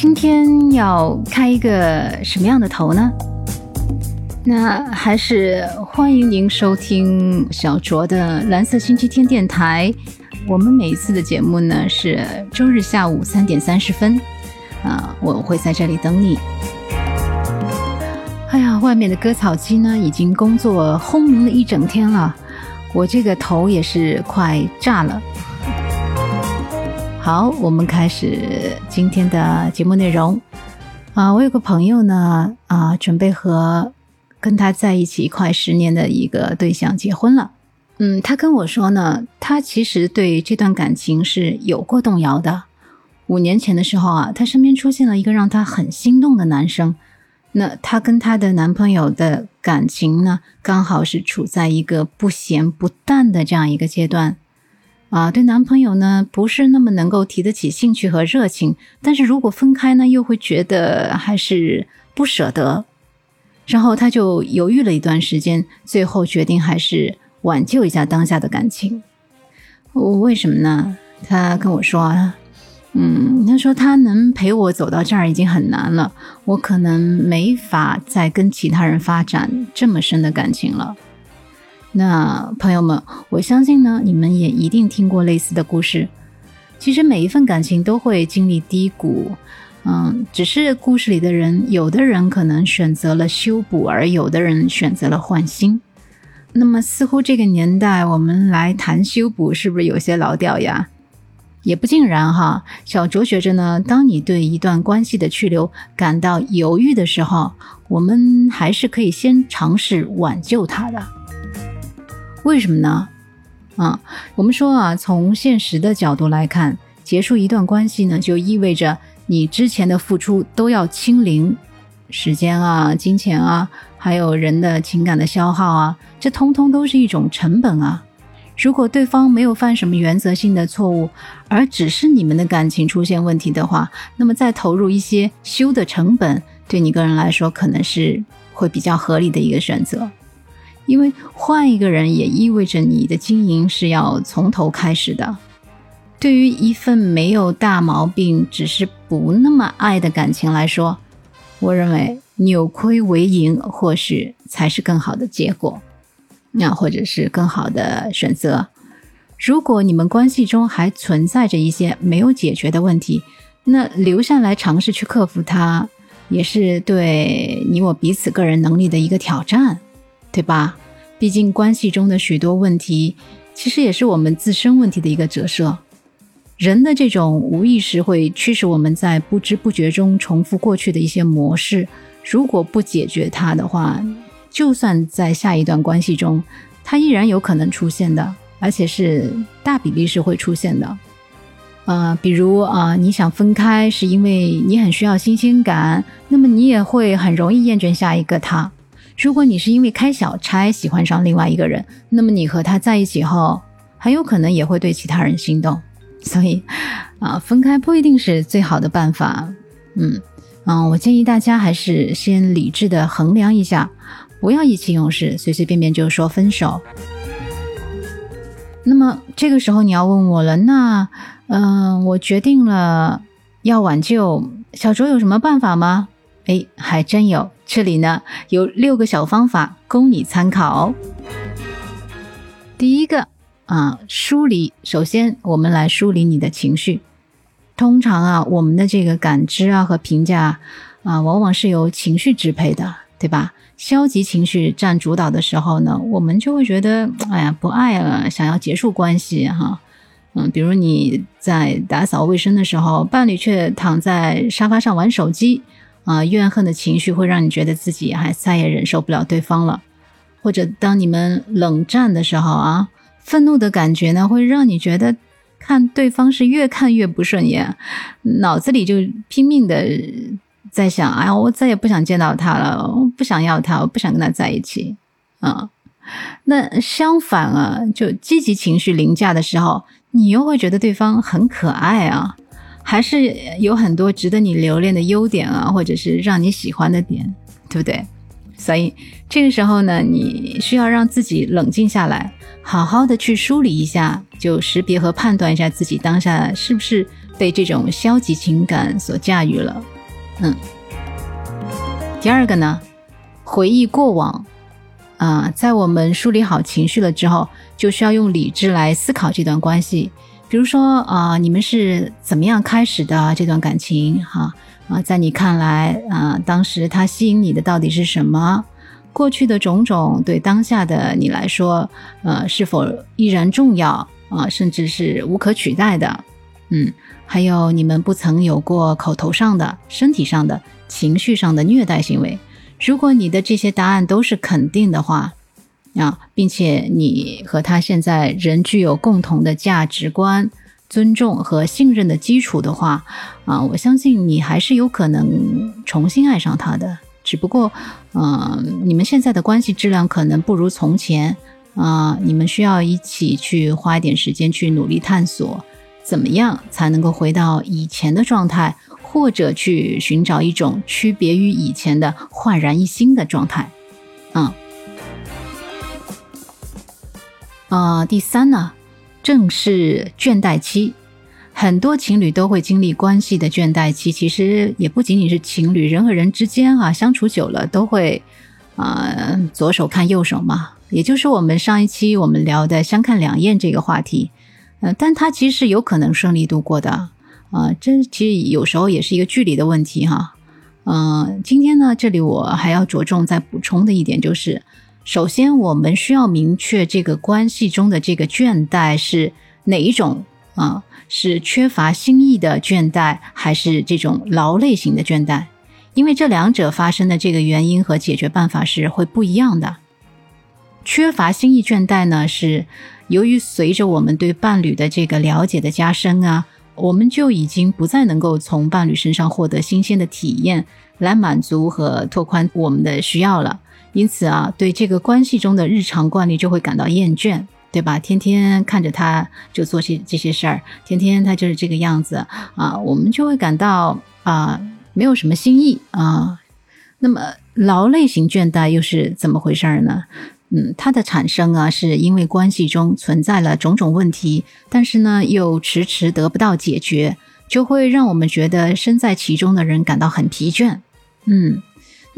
今天要开一个什么样的头呢？那还是欢迎您收听小卓的蓝色星期天电台。我们每一次的节目呢是周日下午三点三十分，啊，我会在这里等你。哎呀，外面的割草机呢已经工作轰鸣了一整天了，我这个头也是快炸了。好，我们开始今天的节目内容。啊，我有个朋友呢，啊，准备和跟他在一起快十年的一个对象结婚了。嗯，他跟我说呢，他其实对这段感情是有过动摇的。五年前的时候啊，他身边出现了一个让他很心动的男生。那她跟她的男朋友的感情呢，刚好是处在一个不咸不淡的这样一个阶段。啊，对男朋友呢不是那么能够提得起兴趣和热情，但是如果分开呢，又会觉得还是不舍得。然后他就犹豫了一段时间，最后决定还是挽救一下当下的感情。为什么呢？他跟我说，嗯，他说他能陪我走到这儿已经很难了，我可能没法再跟其他人发展这么深的感情了。那朋友们，我相信呢，你们也一定听过类似的故事。其实每一份感情都会经历低谷，嗯，只是故事里的人，有的人可能选择了修补，而有的人选择了换新。那么，似乎这个年代我们来谈修补，是不是有些老掉牙？也不尽然哈。小卓觉着呢，当你对一段关系的去留感到犹豫的时候，我们还是可以先尝试挽救它的。为什么呢？啊，我们说啊，从现实的角度来看，结束一段关系呢，就意味着你之前的付出都要清零，时间啊、金钱啊，还有人的情感的消耗啊，这通通都是一种成本啊。如果对方没有犯什么原则性的错误，而只是你们的感情出现问题的话，那么再投入一些修的成本，对你个人来说，可能是会比较合理的一个选择。因为换一个人也意味着你的经营是要从头开始的。对于一份没有大毛病，只是不那么爱的感情来说，我认为扭亏为盈或许才是更好的结果，那或者是更好的选择。如果你们关系中还存在着一些没有解决的问题，那留下来尝试去克服它，也是对你我彼此个人能力的一个挑战。对吧？毕竟关系中的许多问题，其实也是我们自身问题的一个折射。人的这种无意识会驱使我们在不知不觉中重复过去的一些模式。如果不解决它的话，就算在下一段关系中，它依然有可能出现的，而且是大比例是会出现的。呃，比如啊，你想分开是因为你很需要新鲜感，那么你也会很容易厌倦下一个他。如果你是因为开小差喜欢上另外一个人，那么你和他在一起后，很有可能也会对其他人心动。所以，啊，分开不一定是最好的办法。嗯嗯，我建议大家还是先理智的衡量一下，不要意气用事，随随便便就说分手。那么这个时候你要问我了，那嗯，我决定了要挽救小卓，有什么办法吗？哎，还真有。这里呢有六个小方法供你参考。第一个啊，梳理。首先，我们来梳理你的情绪。通常啊，我们的这个感知啊和评价啊，往往是由情绪支配的，对吧？消极情绪占主导的时候呢，我们就会觉得，哎呀，不爱了，想要结束关系哈。嗯，比如你在打扫卫生的时候，伴侣却躺在沙发上玩手机。啊，怨恨的情绪会让你觉得自己还再也忍受不了对方了，或者当你们冷战的时候啊，愤怒的感觉呢，会让你觉得看对方是越看越不顺眼，脑子里就拼命的在想，哎呀，我再也不想见到他了，我不想要他，我不想跟他在一起啊。那相反啊，就积极情绪凌驾的时候，你又会觉得对方很可爱啊。还是有很多值得你留恋的优点啊，或者是让你喜欢的点，对不对？所以这个时候呢，你需要让自己冷静下来，好好的去梳理一下，就识别和判断一下自己当下是不是被这种消极情感所驾驭了。嗯，第二个呢，回忆过往。啊，在我们梳理好情绪了之后，就需要用理智来思考这段关系。比如说啊，你们是怎么样开始的这段感情？哈啊，在你看来啊，当时他吸引你的到底是什么？过去的种种对当下的你来说，呃，是否依然重要啊？甚至是无可取代的？嗯，还有你们不曾有过口头上的、身体上的、情绪上的虐待行为。如果你的这些答案都是肯定的话，啊，并且你和他现在仍具有共同的价值观、尊重和信任的基础的话，啊，我相信你还是有可能重新爱上他的。只不过，嗯，你们现在的关系质量可能不如从前，啊，你们需要一起去花一点时间去努力探索，怎么样才能够回到以前的状态。或者去寻找一种区别于以前的焕然一新的状态，嗯，啊，第三呢，正是倦怠期，很多情侣都会经历关系的倦怠期。其实也不仅仅是情侣，人和人之间啊，相处久了都会啊，左手看右手嘛。也就是我们上一期我们聊的相看两厌这个话题，嗯，但它其实是有可能顺利度过的。啊，这其实有时候也是一个距离的问题哈。嗯，今天呢，这里我还要着重再补充的一点就是，首先我们需要明确这个关系中的这个倦怠是哪一种啊？是缺乏新意的倦怠，还是这种劳累型的倦怠？因为这两者发生的这个原因和解决办法是会不一样的。缺乏新意倦怠呢，是由于随着我们对伴侣的这个了解的加深啊。我们就已经不再能够从伴侣身上获得新鲜的体验来满足和拓宽我们的需要了，因此啊，对这个关系中的日常惯例就会感到厌倦，对吧？天天看着他就做些这些事儿，天天他就是这个样子啊，我们就会感到啊，没有什么新意啊。那么劳累型倦怠又是怎么回事呢？嗯，它的产生啊，是因为关系中存在了种种问题，但是呢，又迟迟得不到解决，就会让我们觉得身在其中的人感到很疲倦。嗯，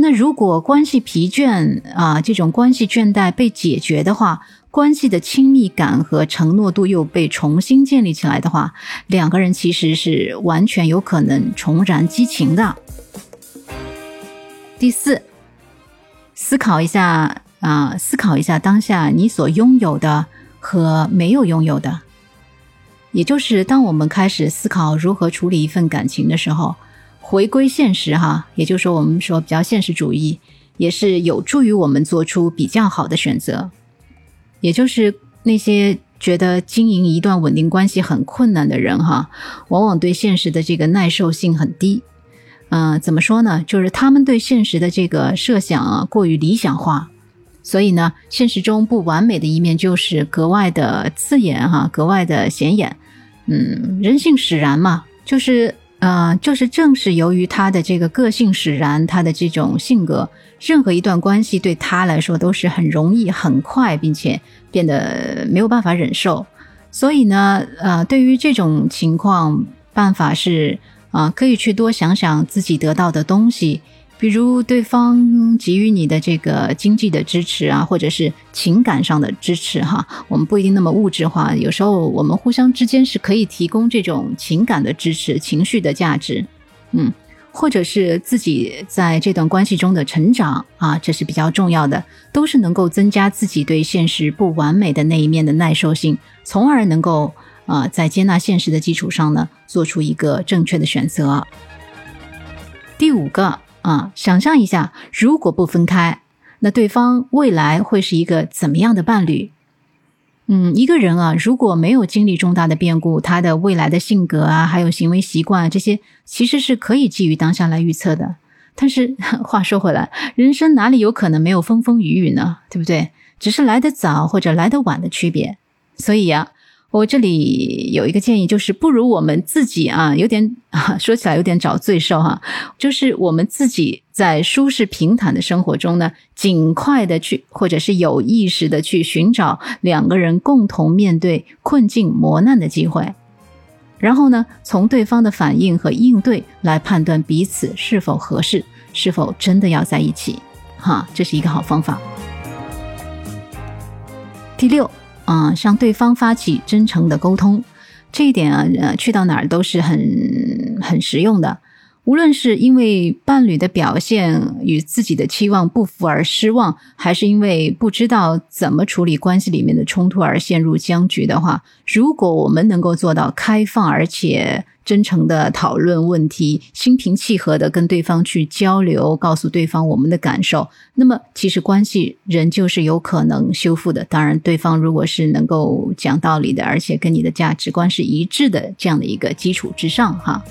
那如果关系疲倦啊，这种关系倦怠被解决的话，关系的亲密感和承诺度又被重新建立起来的话，两个人其实是完全有可能重燃激情的。第四，思考一下。啊，思考一下当下你所拥有的和没有拥有的，也就是当我们开始思考如何处理一份感情的时候，回归现实哈，也就是说我们说比较现实主义，也是有助于我们做出比较好的选择。也就是那些觉得经营一段稳定关系很困难的人哈，往往对现实的这个耐受性很低。嗯，怎么说呢？就是他们对现实的这个设想啊过于理想化。所以呢，现实中不完美的一面就是格外的刺眼哈，格外的显眼。嗯，人性使然嘛，就是呃，就是正是由于他的这个个性使然，他的这种性格，任何一段关系对他来说都是很容易、很快，并且变得没有办法忍受。所以呢，呃，对于这种情况，办法是啊，可以去多想想自己得到的东西。比如对方给予你的这个经济的支持啊，或者是情感上的支持哈，我们不一定那么物质化，有时候我们互相之间是可以提供这种情感的支持、情绪的价值，嗯，或者是自己在这段关系中的成长啊，这是比较重要的，都是能够增加自己对现实不完美的那一面的耐受性，从而能够啊，在接纳现实的基础上呢，做出一个正确的选择。第五个。啊，想象一下，如果不分开，那对方未来会是一个怎么样的伴侣？嗯，一个人啊，如果没有经历重大的变故，他的未来的性格啊，还有行为习惯啊这些，其实是可以基于当下来预测的。但是话说回来，人生哪里有可能没有风风雨雨呢？对不对？只是来得早或者来得晚的区别。所以啊，我这里有一个建议，就是不如我们自己啊，有点啊，说起来有点找罪受哈，就是我们自己在舒适平坦的生活中呢，尽快的去，或者是有意识的去寻找两个人共同面对困境磨难的机会，然后呢，从对方的反应和应对来判断彼此是否合适，是否真的要在一起，哈，这是一个好方法。第六。啊，向对方发起真诚的沟通，这一点啊，去到哪儿都是很很实用的。无论是因为伴侣的表现与自己的期望不符而失望，还是因为不知道怎么处理关系里面的冲突而陷入僵局的话，如果我们能够做到开放而且。真诚的讨论问题，心平气和的跟对方去交流，告诉对方我们的感受，那么其实关系仍旧是有可能修复的。当然，对方如果是能够讲道理的，而且跟你的价值观是一致的，这样的一个基础之上，哈。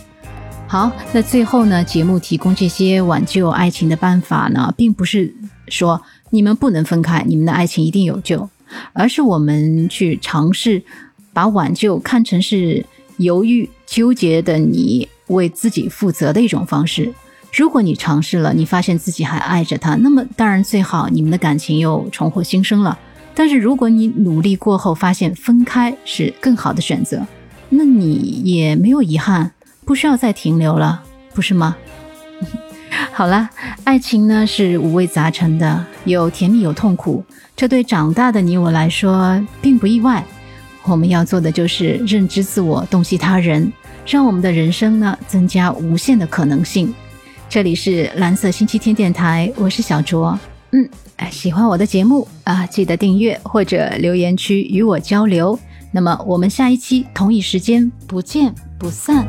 好，那最后呢，节目提供这些挽救爱情的办法呢，并不是说你们不能分开，你们的爱情一定有救，而是我们去尝试把挽救看成是。犹豫纠结的你为自己负责的一种方式。如果你尝试了，你发现自己还爱着他，那么当然最好，你们的感情又重获新生了。但是如果你努力过后发现分开是更好的选择，那你也没有遗憾，不需要再停留了，不是吗？好了，爱情呢是五味杂陈的，有甜蜜有痛苦，这对长大的你我来说并不意外。我们要做的就是认知自我，洞悉他人，让我们的人生呢增加无限的可能性。这里是蓝色星期天电台，我是小卓。嗯，喜欢我的节目啊，记得订阅或者留言区与我交流。那么我们下一期同一时间不见不散。